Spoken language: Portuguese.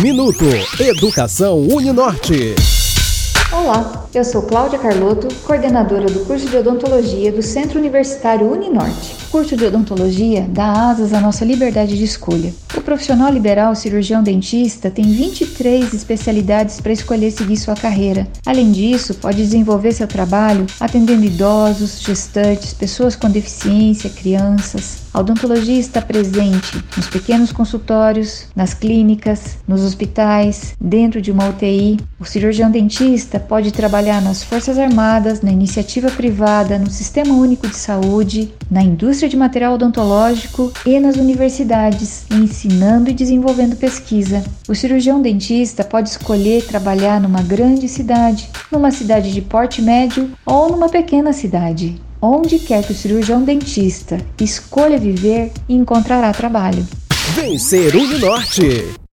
Minuto Educação Uninorte. Olá, eu sou Cláudia Carlotto, coordenadora do curso de odontologia do Centro Universitário Uninorte. O curso de odontologia dá asas à nossa liberdade de escolha. O profissional liberal cirurgião dentista tem 23 especialidades para escolher seguir sua carreira. Além disso, pode desenvolver seu trabalho atendendo idosos, gestantes, pessoas com deficiência, crianças. A odontologia está presente nos pequenos consultórios, nas clínicas, nos hospitais, dentro de uma UTI. O cirurgião dentista pode trabalhar nas Forças Armadas, na iniciativa privada, no Sistema Único de Saúde, na indústria de material odontológico e nas universidades, ensinando e desenvolvendo pesquisa. O cirurgião dentista pode escolher trabalhar numa grande cidade, numa cidade de porte médio ou numa pequena cidade. Onde quer que o cirurgião dentista escolha viver, encontrará trabalho. Vencer Norte.